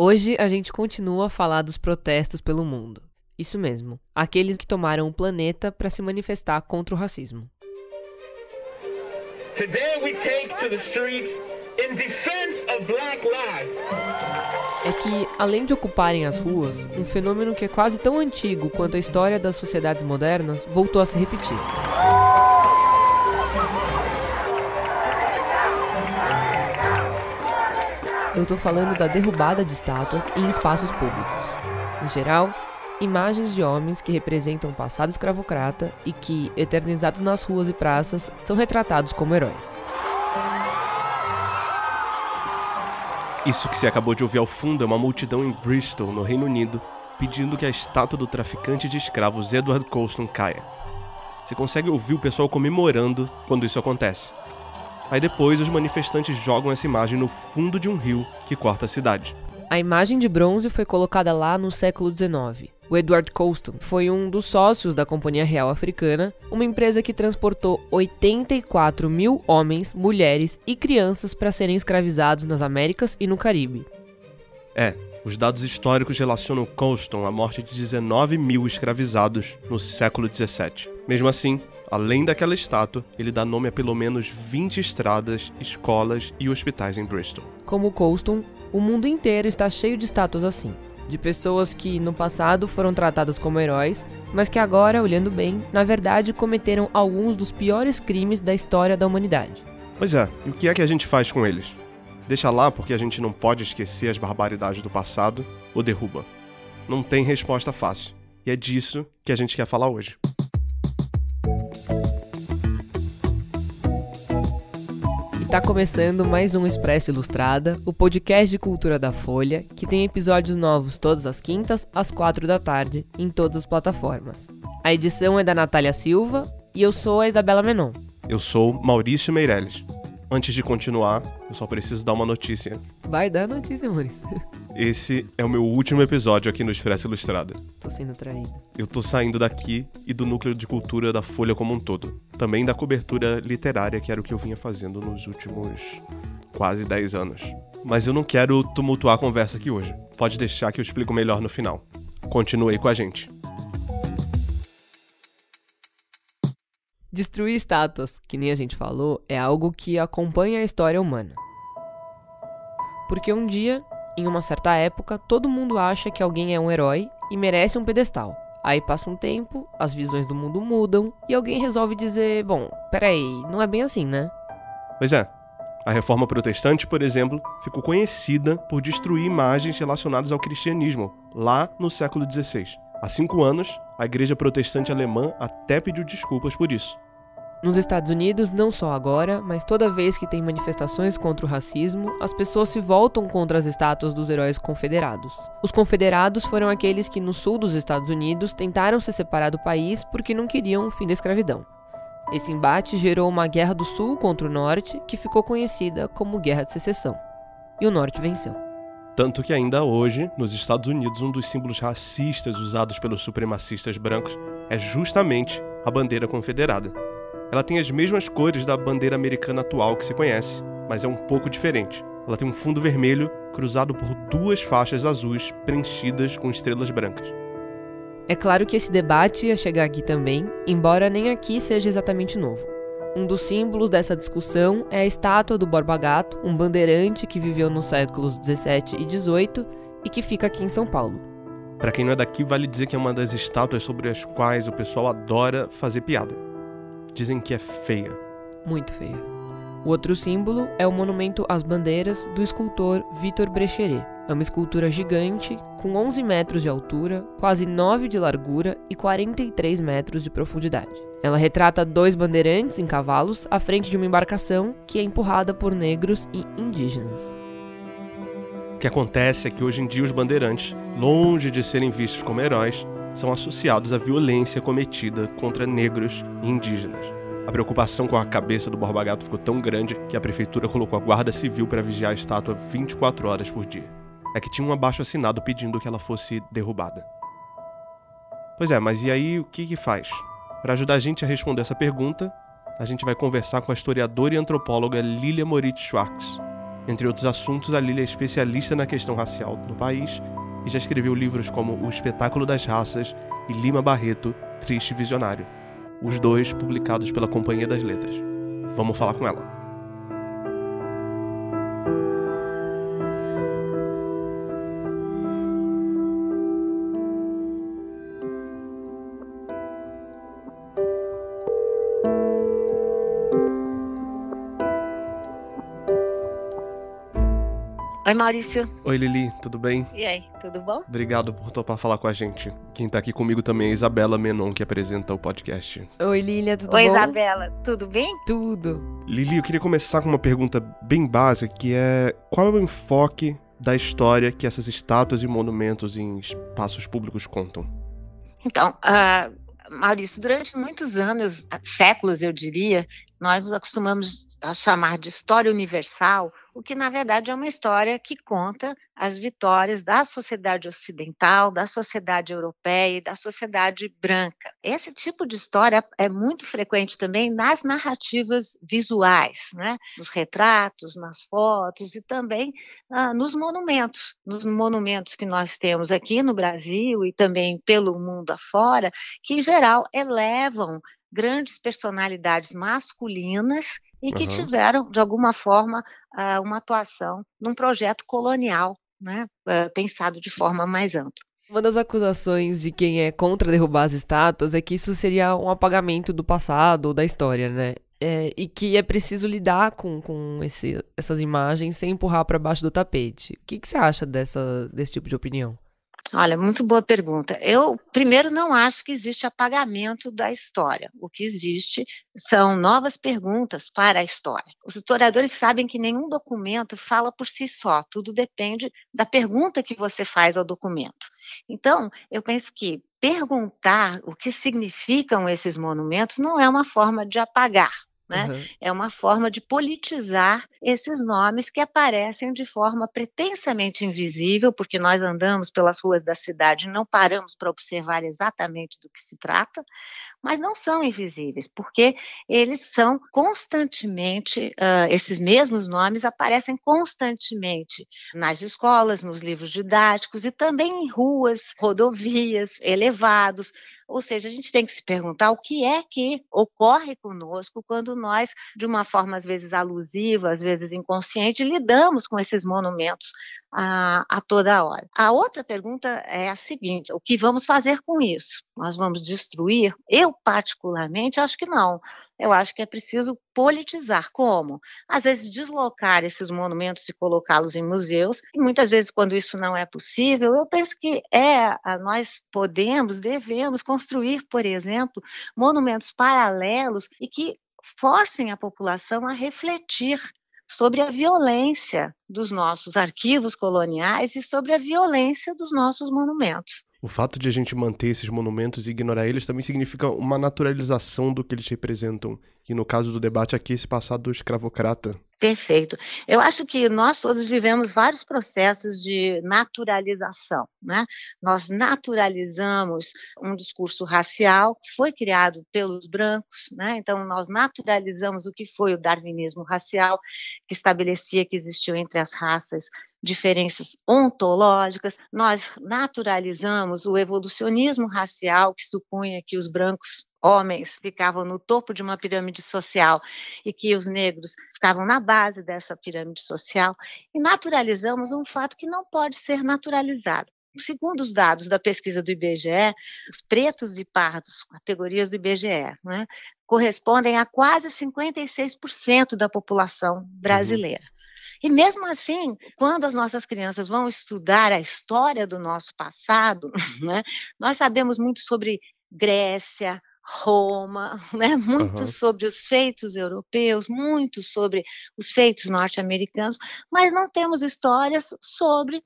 Hoje a gente continua a falar dos protestos pelo mundo. Isso mesmo, aqueles que tomaram o planeta para se manifestar contra o racismo. Today we take to the streets in defense of black lives. É que, além de ocuparem as ruas, um fenômeno que é quase tão antigo quanto a história das sociedades modernas voltou a se repetir. Eu tô falando da derrubada de estátuas em espaços públicos. Em geral, imagens de homens que representam o passado escravocrata e que, eternizados nas ruas e praças, são retratados como heróis. Isso que se acabou de ouvir ao fundo é uma multidão em Bristol, no Reino Unido, pedindo que a estátua do traficante de escravos Edward Colston caia. Você consegue ouvir o pessoal comemorando quando isso acontece. Aí depois os manifestantes jogam essa imagem no fundo de um rio que corta a cidade. A imagem de bronze foi colocada lá no século XIX. O Edward Colston foi um dos sócios da Companhia Real Africana, uma empresa que transportou 84 mil homens, mulheres e crianças para serem escravizados nas Américas e no Caribe. É, os dados históricos relacionam Colston à morte de 19 mil escravizados no século 17. Mesmo assim, Além daquela estátua, ele dá nome a pelo menos 20 estradas, escolas e hospitais em Bristol. Como Colston, o mundo inteiro está cheio de estátuas assim. De pessoas que no passado foram tratadas como heróis, mas que agora, olhando bem, na verdade cometeram alguns dos piores crimes da história da humanidade. Pois é, e o que é que a gente faz com eles? Deixa lá porque a gente não pode esquecer as barbaridades do passado ou derruba? Não tem resposta fácil. E é disso que a gente quer falar hoje. Está começando mais um Expresso Ilustrada, o podcast de cultura da Folha, que tem episódios novos todas as quintas, às quatro da tarde, em todas as plataformas. A edição é da Natália Silva e eu sou a Isabela Menon. Eu sou Maurício Meirelles. Antes de continuar, eu só preciso dar uma notícia. Vai dar notícia, Maurício. Esse é o meu último episódio aqui no Expresso Ilustrada. Tô sendo traído. Eu tô saindo daqui e do núcleo de cultura da Folha como um todo. Também da cobertura literária, que era o que eu vinha fazendo nos últimos quase 10 anos. Mas eu não quero tumultuar a conversa aqui hoje. Pode deixar que eu explico melhor no final. Continue com a gente. Destruir estátuas, que nem a gente falou, é algo que acompanha a história humana. Porque um dia, em uma certa época, todo mundo acha que alguém é um herói e merece um pedestal. Aí passa um tempo, as visões do mundo mudam e alguém resolve dizer: Bom, peraí, não é bem assim, né? Pois é. A reforma protestante, por exemplo, ficou conhecida por destruir imagens relacionadas ao cristianismo, lá no século XVI. Há cinco anos, a igreja protestante alemã até pediu desculpas por isso. Nos Estados Unidos, não só agora, mas toda vez que tem manifestações contra o racismo, as pessoas se voltam contra as estátuas dos heróis confederados. Os confederados foram aqueles que, no sul dos Estados Unidos, tentaram se separar do país porque não queriam o fim da escravidão. Esse embate gerou uma guerra do sul contra o norte, que ficou conhecida como Guerra de Secessão. E o norte venceu. Tanto que ainda hoje, nos Estados Unidos, um dos símbolos racistas usados pelos supremacistas brancos é justamente a bandeira confederada. Ela tem as mesmas cores da bandeira americana atual que se conhece, mas é um pouco diferente. Ela tem um fundo vermelho cruzado por duas faixas azuis preenchidas com estrelas brancas. É claro que esse debate ia chegar aqui também, embora nem aqui seja exatamente novo. Um dos símbolos dessa discussão é a estátua do Borba Gato, um bandeirante que viveu nos séculos 17 e 18 e que fica aqui em São Paulo. Para quem não é daqui, vale dizer que é uma das estátuas sobre as quais o pessoal adora fazer piada dizem que é feia. Muito feia. O outro símbolo é o monumento às bandeiras do escultor Vitor Brecheret. É uma escultura gigante, com 11 metros de altura, quase 9 de largura e 43 metros de profundidade. Ela retrata dois bandeirantes em cavalos à frente de uma embarcação que é empurrada por negros e indígenas. O que acontece é que hoje em dia os bandeirantes, longe de serem vistos como heróis, são associados à violência cometida contra negros e indígenas. A preocupação com a cabeça do Borba Gato ficou tão grande que a prefeitura colocou a guarda civil para vigiar a estátua 24 horas por dia. É que tinha um abaixo assinado pedindo que ela fosse derrubada. Pois é, mas e aí o que que faz? Para ajudar a gente a responder essa pergunta, a gente vai conversar com a historiadora e antropóloga Lilia Moritz Schwartz. Entre outros assuntos, a Lília é especialista na questão racial no país e já escreveu livros como O Espetáculo das Raças e Lima Barreto, Triste Visionário, os dois publicados pela Companhia das Letras. Vamos falar com ela. Oi, Maurício. Oi, Lili, tudo bem? E aí, tudo bom? Obrigado por topar falar com a gente. Quem tá aqui comigo também é a Isabela Menon, que apresenta o podcast. Oi, Lilia, tudo Oi, bom? Isabela, tudo bem? Tudo. Lili, eu queria começar com uma pergunta bem básica, que é qual é o enfoque da história que essas estátuas e monumentos em espaços públicos contam? Então, uh, Maurício, durante muitos anos, séculos, eu diria, nós nos acostumamos a chamar de história universal, o que na verdade é uma história que conta as vitórias da sociedade ocidental, da sociedade europeia e da sociedade branca. Esse tipo de história é muito frequente também nas narrativas visuais, né? nos retratos, nas fotos e também ah, nos monumentos, nos monumentos que nós temos aqui no Brasil e também pelo mundo afora, que em geral elevam grandes personalidades masculinas e que uhum. tiveram, de alguma forma, uh, uma atuação num projeto colonial, né, uh, pensado de forma mais ampla. Uma das acusações de quem é contra derrubar as estátuas é que isso seria um apagamento do passado ou da história, né? É, e que é preciso lidar com, com esse, essas imagens sem empurrar para baixo do tapete. O que, que você acha dessa, desse tipo de opinião? Olha, muito boa pergunta. Eu, primeiro, não acho que existe apagamento da história. O que existe são novas perguntas para a história. Os historiadores sabem que nenhum documento fala por si só, tudo depende da pergunta que você faz ao documento. Então, eu penso que perguntar o que significam esses monumentos não é uma forma de apagar, né? Uhum. É uma forma de politizar esses nomes que aparecem de forma pretensamente invisível, porque nós andamos pelas ruas da cidade e não paramos para observar exatamente do que se trata, mas não são invisíveis, porque eles são constantemente, uh, esses mesmos nomes aparecem constantemente nas escolas, nos livros didáticos e também em ruas, rodovias, elevados, ou seja, a gente tem que se perguntar o que é que ocorre conosco quando nós, de uma forma às vezes alusiva, às vezes inconsciente, lidamos com esses monumentos a, a, toda hora. A outra pergunta é a seguinte: o que vamos fazer com isso? Nós vamos destruir? Eu, particularmente, acho que não. Eu acho que é preciso politizar. Como? Às vezes, deslocar esses monumentos e colocá-los em museus. E muitas vezes, quando isso não é possível, eu penso que é, nós podemos, devemos construir, por exemplo, monumentos paralelos e que forcem a população a refletir sobre a violência dos nossos arquivos coloniais e sobre a violência dos nossos monumentos. O fato de a gente manter esses monumentos e ignorar eles também significa uma naturalização do que eles representam. E no caso do debate aqui, esse passado escravocrata. Perfeito. Eu acho que nós todos vivemos vários processos de naturalização. Né? Nós naturalizamos um discurso racial que foi criado pelos brancos, né? então nós naturalizamos o que foi o darwinismo racial, que estabelecia que existiu entre as raças diferenças ontológicas, nós naturalizamos o evolucionismo racial, que supunha que os brancos homens ficavam no topo de uma pirâmide social e que os negros ficavam na base dessa pirâmide social, e naturalizamos um fato que não pode ser naturalizado. Segundo os dados da pesquisa do IBGE, os pretos e pardos, categorias do IBGE, né, correspondem a quase 56% da população brasileira. Uhum. E mesmo assim, quando as nossas crianças vão estudar a história do nosso passado, né, nós sabemos muito sobre Grécia, Roma, né? muito uhum. sobre os feitos europeus, muito sobre os feitos norte-americanos, mas não temos histórias sobre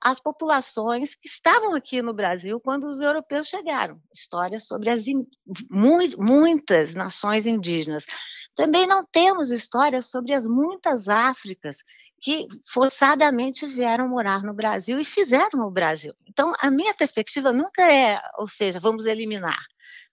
as populações que estavam aqui no Brasil quando os europeus chegaram, histórias sobre as in, muitas nações indígenas. Também não temos histórias sobre as muitas Áfricas que forçadamente vieram morar no Brasil e fizeram o Brasil. Então, a minha perspectiva nunca é, ou seja, vamos eliminar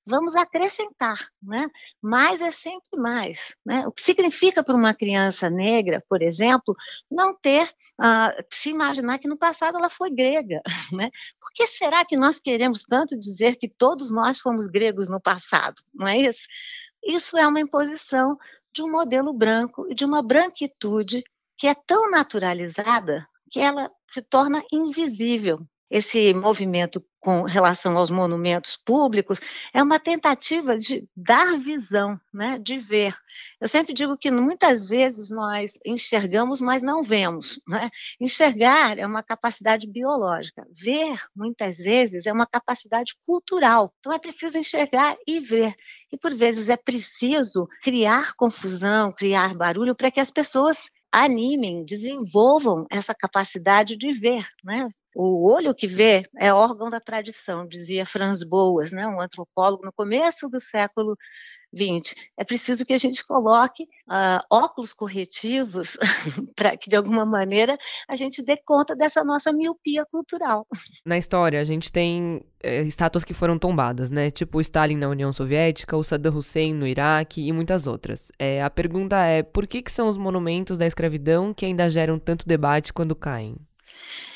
vamos acrescentar, né? Mais é sempre mais, né? O que significa para uma criança negra, por exemplo, não ter, uh, se imaginar que no passado ela foi grega, né? Por que será que nós queremos tanto dizer que todos nós fomos gregos no passado? Não é isso? Isso é uma imposição de um modelo branco e de uma branquitude que é tão naturalizada que ela se torna invisível esse movimento com relação aos monumentos públicos é uma tentativa de dar visão, né, de ver. Eu sempre digo que muitas vezes nós enxergamos, mas não vemos. Né? Enxergar é uma capacidade biológica, ver, muitas vezes, é uma capacidade cultural. Então é preciso enxergar e ver. E por vezes é preciso criar confusão, criar barulho para que as pessoas animem, desenvolvam essa capacidade de ver, né? O olho que vê é órgão da tradição, dizia Franz Boas, né, um antropólogo no começo do século XX. É preciso que a gente coloque uh, óculos corretivos para que, de alguma maneira, a gente dê conta dessa nossa miopia cultural. Na história, a gente tem é, estátuas que foram tombadas, né? Tipo Stalin na União Soviética, o Saddam Hussein no Iraque e muitas outras. É, a pergunta é, por que, que são os monumentos da escravidão que ainda geram tanto debate quando caem?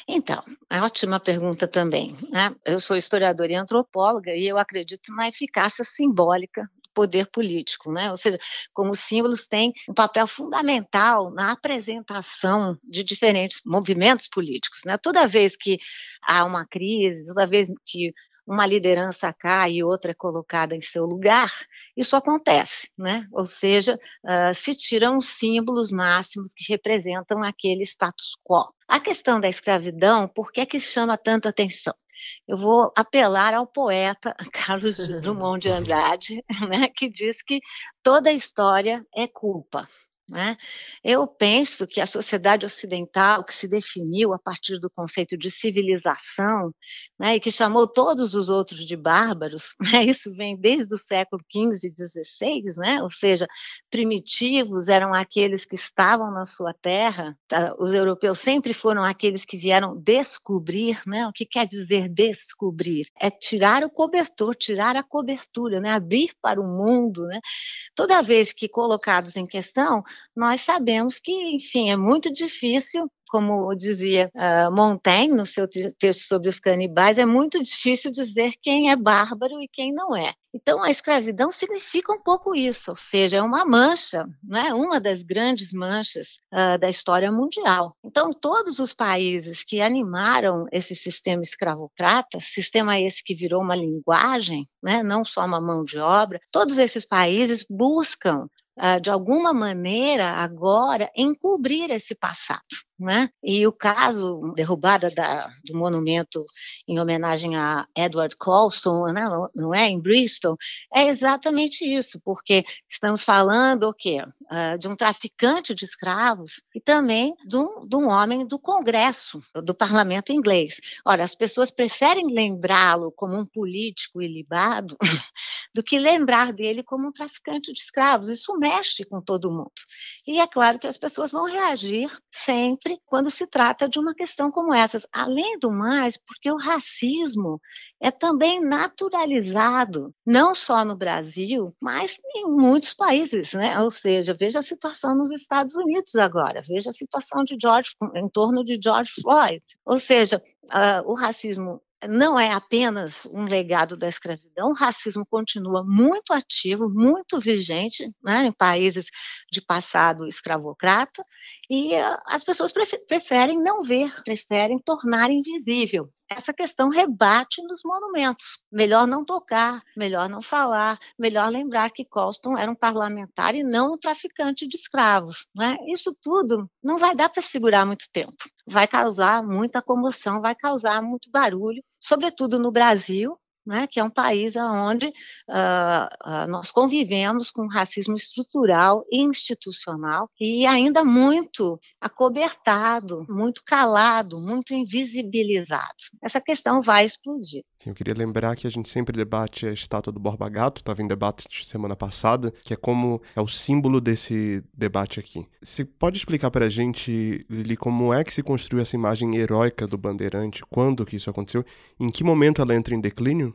Então, é ótima pergunta também. Né? Eu sou historiadora e antropóloga e eu acredito na eficácia simbólica do poder político, né? ou seja, como os símbolos têm um papel fundamental na apresentação de diferentes movimentos políticos. Né? Toda vez que há uma crise, toda vez que uma liderança cai e outra é colocada em seu lugar, isso acontece, né? Ou seja, uh, se tiram os símbolos máximos que representam aquele status quo. A questão da escravidão, por que é que chama tanta atenção? Eu vou apelar ao poeta Carlos Drummond de Andrade, né, que diz que toda história é culpa. Né? Eu penso que a sociedade ocidental, que se definiu a partir do conceito de civilização, né, e que chamou todos os outros de bárbaros, né, isso vem desde o século XV e XVI, ou seja, primitivos eram aqueles que estavam na sua terra, tá? os europeus sempre foram aqueles que vieram descobrir, né, o que quer dizer descobrir? É tirar o cobertor, tirar a cobertura, né, abrir para o mundo. Né? Toda vez que colocados em questão, nós sabemos que, enfim, é muito difícil como dizia uh, Montaigne no seu texto sobre os canibais, é muito difícil dizer quem é bárbaro e quem não é. Então, a escravidão significa um pouco isso, ou seja, é uma mancha, não é? uma das grandes manchas uh, da história mundial. Então, todos os países que animaram esse sistema escravocrata, sistema esse que virou uma linguagem, né? não só uma mão de obra, todos esses países buscam de alguma maneira, agora, encobrir esse passado. Né? E o caso derrubada da, do monumento em homenagem a Edward Colston, né, não é, em Bristol, é exatamente isso, porque estamos falando o quê? Uh, de um traficante de escravos e também de um, de um homem do Congresso, do Parlamento inglês. Ora, as pessoas preferem lembrá-lo como um político ilibado do que lembrar dele como um traficante de escravos. Isso mexe com todo mundo. E é claro que as pessoas vão reagir sempre quando se trata de uma questão como essa. Além do mais, porque o racismo é também naturalizado, não só no Brasil, mas em muitos países, né? Ou seja, veja a situação nos Estados Unidos agora, veja a situação de George em torno de George Floyd. Ou seja, uh, o racismo não é apenas um legado da escravidão, o racismo continua muito ativo, muito vigente né, em países de passado escravocrata, e uh, as pessoas preferem não ver, preferem tornar invisível essa questão rebate nos monumentos. Melhor não tocar, melhor não falar, melhor lembrar que Colston era um parlamentar e não um traficante de escravos. Né? Isso tudo não vai dar para segurar muito tempo. Vai causar muita comoção, vai causar muito barulho, sobretudo no Brasil, né, que é um país onde uh, uh, nós convivemos com racismo estrutural e institucional e ainda muito acobertado, muito calado, muito invisibilizado. Essa questão vai explodir. Sim, eu queria lembrar que a gente sempre debate a estátua do Borba Gato, estava em debate semana passada, que é como é o símbolo desse debate aqui. Você pode explicar para a gente, Lili, como é que se construiu essa imagem heróica do Bandeirante, quando que isso aconteceu, em que momento ela entra em declínio?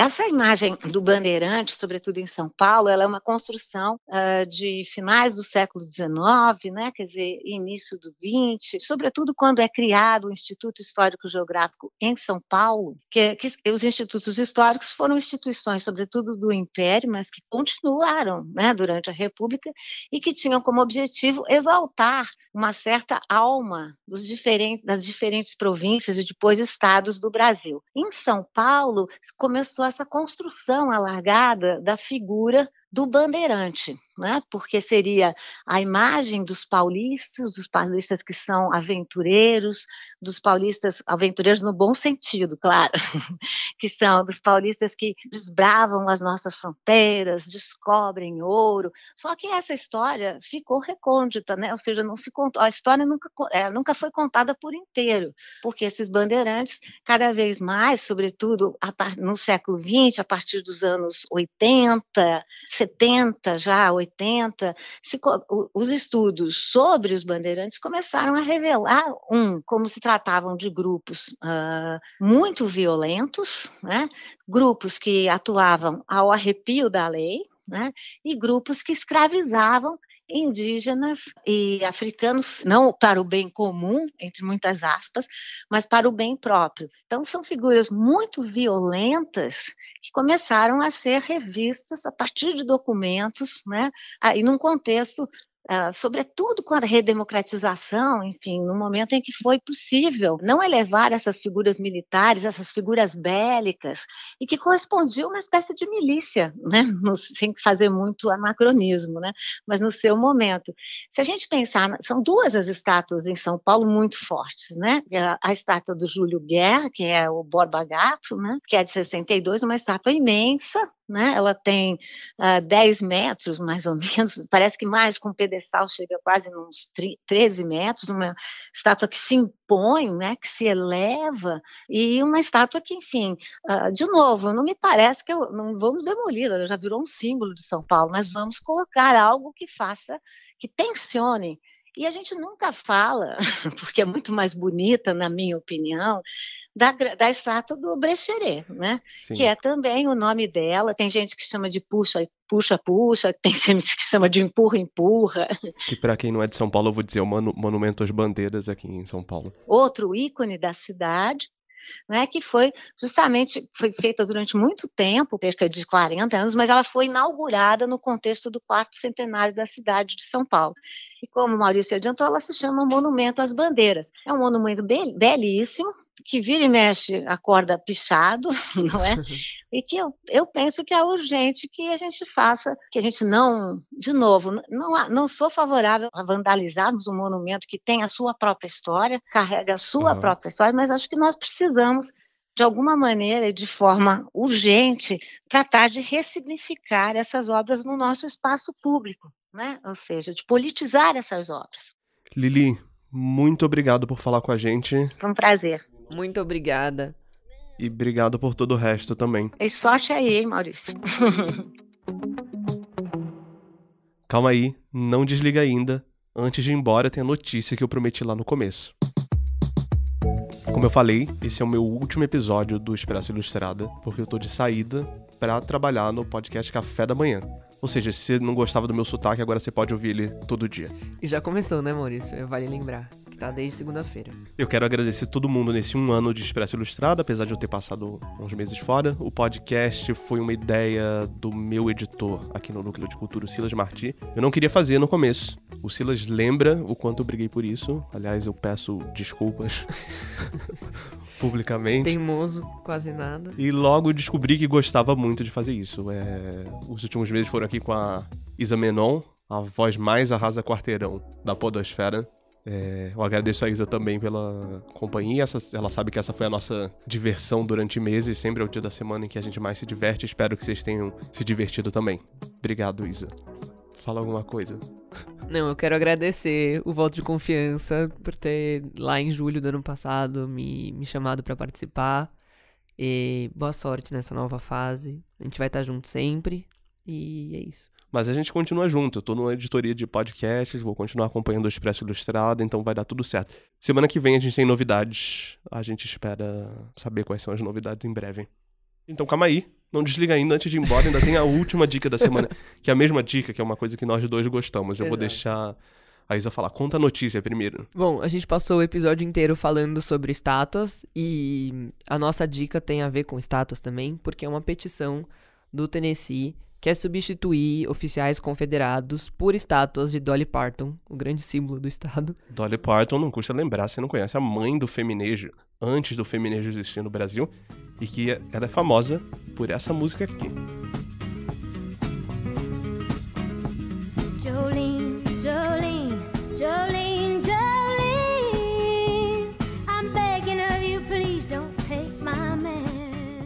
Essa imagem do Bandeirante, sobretudo em São Paulo, ela é uma construção uh, de finais do século XIX, né, quer dizer, início do XX, sobretudo quando é criado o Instituto Histórico Geográfico em São Paulo, que, que os institutos históricos foram instituições, sobretudo do Império, mas que continuaram né, durante a República e que tinham como objetivo exaltar uma certa alma dos diferentes, das diferentes províncias e depois estados do Brasil. Em São Paulo, começou essa construção alargada da figura do bandeirante, né? porque seria a imagem dos paulistas, dos paulistas que são aventureiros, dos paulistas, aventureiros no bom sentido, claro, que são dos paulistas que desbravam as nossas fronteiras, descobrem ouro. Só que essa história ficou recôndita, né? ou seja, não se contou, a história nunca, é, nunca foi contada por inteiro, porque esses bandeirantes, cada vez mais, sobretudo no século XX, a partir dos anos 80, 70, já 80, se, os estudos sobre os bandeirantes começaram a revelar, um, como se tratavam de grupos uh, muito violentos, né? grupos que atuavam ao arrepio da lei, né? e grupos que escravizavam indígenas e africanos, não para o bem comum, entre muitas aspas, mas para o bem próprio. Então, são figuras muito violentas que começaram a ser revistas a partir de documentos, né, aí num contexto Uh, sobretudo com a redemocratização, enfim, no momento em que foi possível não elevar essas figuras militares, essas figuras bélicas, e que correspondiam a uma espécie de milícia, né, sem fazer muito anacronismo, né, mas no seu momento. Se a gente pensar, são duas as estátuas em São Paulo muito fortes, né, a, a estátua do Júlio Guerra, que é o Borba Gato, né, que é de 62, uma estátua imensa, né? Ela tem uh, ah, 10 metros, mais ou menos, parece que mais, com pedestal chega quase uns 13 metros, uma estátua que se impõe, né? que se eleva, e uma estátua que, enfim, uh, de novo, não me parece que eu, não vamos demolir, ela já virou um símbolo de São Paulo, mas vamos colocar algo que faça, que tensione e a gente nunca fala, porque é muito mais bonita, na minha opinião, da, da estátua do Brecheret, né? Sim. Que é também o nome dela. Tem gente que chama de puxa, puxa, puxa, tem gente que chama de empurra, empurra. Que para quem não é de São Paulo, eu vou dizer o monu Monumento às Bandeiras aqui em São Paulo. Outro ícone da cidade, né, que foi justamente foi feita durante muito tempo, cerca de 40 anos, mas ela foi inaugurada no contexto do quarto centenário da cidade de São Paulo. E como o Maurício adiantou, ela se chama Monumento às Bandeiras. É um monumento belíssimo, que vira e mexe acorda pichado, não é? E que eu, eu penso que é urgente que a gente faça, que a gente não, de novo, não, não sou favorável a vandalizarmos um monumento que tem a sua própria história, carrega a sua uhum. própria história, mas acho que nós precisamos de alguma maneira e de forma urgente, tratar de ressignificar essas obras no nosso espaço público, né? ou seja, de politizar essas obras. Lili, muito obrigado por falar com a gente. Foi um prazer. Muito obrigada. E obrigado por todo o resto também. E sorte aí, hein, Maurício. Calma aí, não desliga ainda. Antes de ir embora, tem a notícia que eu prometi lá no começo. Como eu falei, esse é o meu último episódio do Expresso Ilustrada, porque eu tô de saída para trabalhar no podcast Café da Manhã. Ou seja, se você não gostava do meu sotaque, agora você pode ouvir ele todo dia. E já começou, né, Maurício? Vale lembrar tá? Desde segunda-feira. Eu quero agradecer todo mundo nesse um ano de Expresso Ilustrado, apesar de eu ter passado uns meses fora. O podcast foi uma ideia do meu editor aqui no Núcleo de Cultura, o Silas Marti. Eu não queria fazer no começo. O Silas lembra o quanto eu briguei por isso. Aliás, eu peço desculpas. publicamente. Teimoso, quase nada. E logo descobri que gostava muito de fazer isso. É... Os últimos meses foram aqui com a Isa Menon, a voz mais arrasa quarteirão da podosfera É, eu agradeço a Isa também pela companhia. Essa, ela sabe que essa foi a nossa diversão durante meses. Sempre é o dia da semana em que a gente mais se diverte. Espero que vocês tenham se divertido também. Obrigado, Isa. Fala alguma coisa. Não, eu quero agradecer o voto de confiança por ter, lá em julho do ano passado, me, me chamado para participar. E boa sorte nessa nova fase. A gente vai estar junto sempre. E é isso. Mas a gente continua junto. Eu tô numa editoria de podcasts, vou continuar acompanhando o Expresso Ilustrado, então vai dar tudo certo. Semana que vem a gente tem novidades. A gente espera saber quais são as novidades em breve. Então calma aí, não desliga ainda antes de ir embora, ainda tem a última dica da semana, que é a mesma dica, que é uma coisa que nós dois gostamos. Eu Exato. vou deixar a Isa falar. Conta a notícia primeiro. Bom, a gente passou o episódio inteiro falando sobre estátuas e a nossa dica tem a ver com estátuas também, porque é uma petição do Tennessee quer substituir oficiais confederados por estátuas de Dolly Parton, o grande símbolo do estado. Dolly Parton, não custa lembrar, você não conhece a mãe do feminejo, antes do feminejo existir no Brasil, e que ela é famosa por essa música aqui.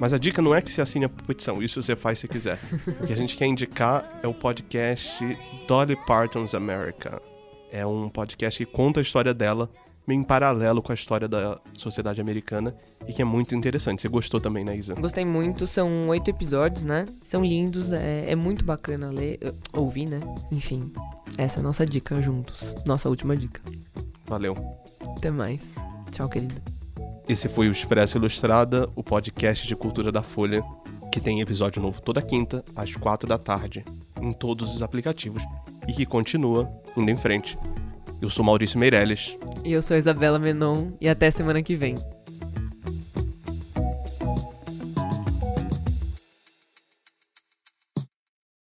Mas a dica não é que você assine a petição, isso você faz se quiser. o que a gente quer indicar é o podcast Dolly Parton's America. É um podcast que conta a história dela, meio em paralelo com a história da sociedade americana, e que é muito interessante. Você gostou também, né, Isa? Gostei muito, são oito episódios, né? São lindos, é, é muito bacana ler, ouvir, né? Enfim, essa é a nossa dica juntos. Nossa última dica. Valeu. Até mais. Tchau, querido. Esse foi o Expresso Ilustrada, o podcast de cultura da Folha, que tem episódio novo toda quinta, às quatro da tarde, em todos os aplicativos, e que continua indo em frente. Eu sou Maurício Meirelles. E eu sou Isabela Menon, e até semana que vem.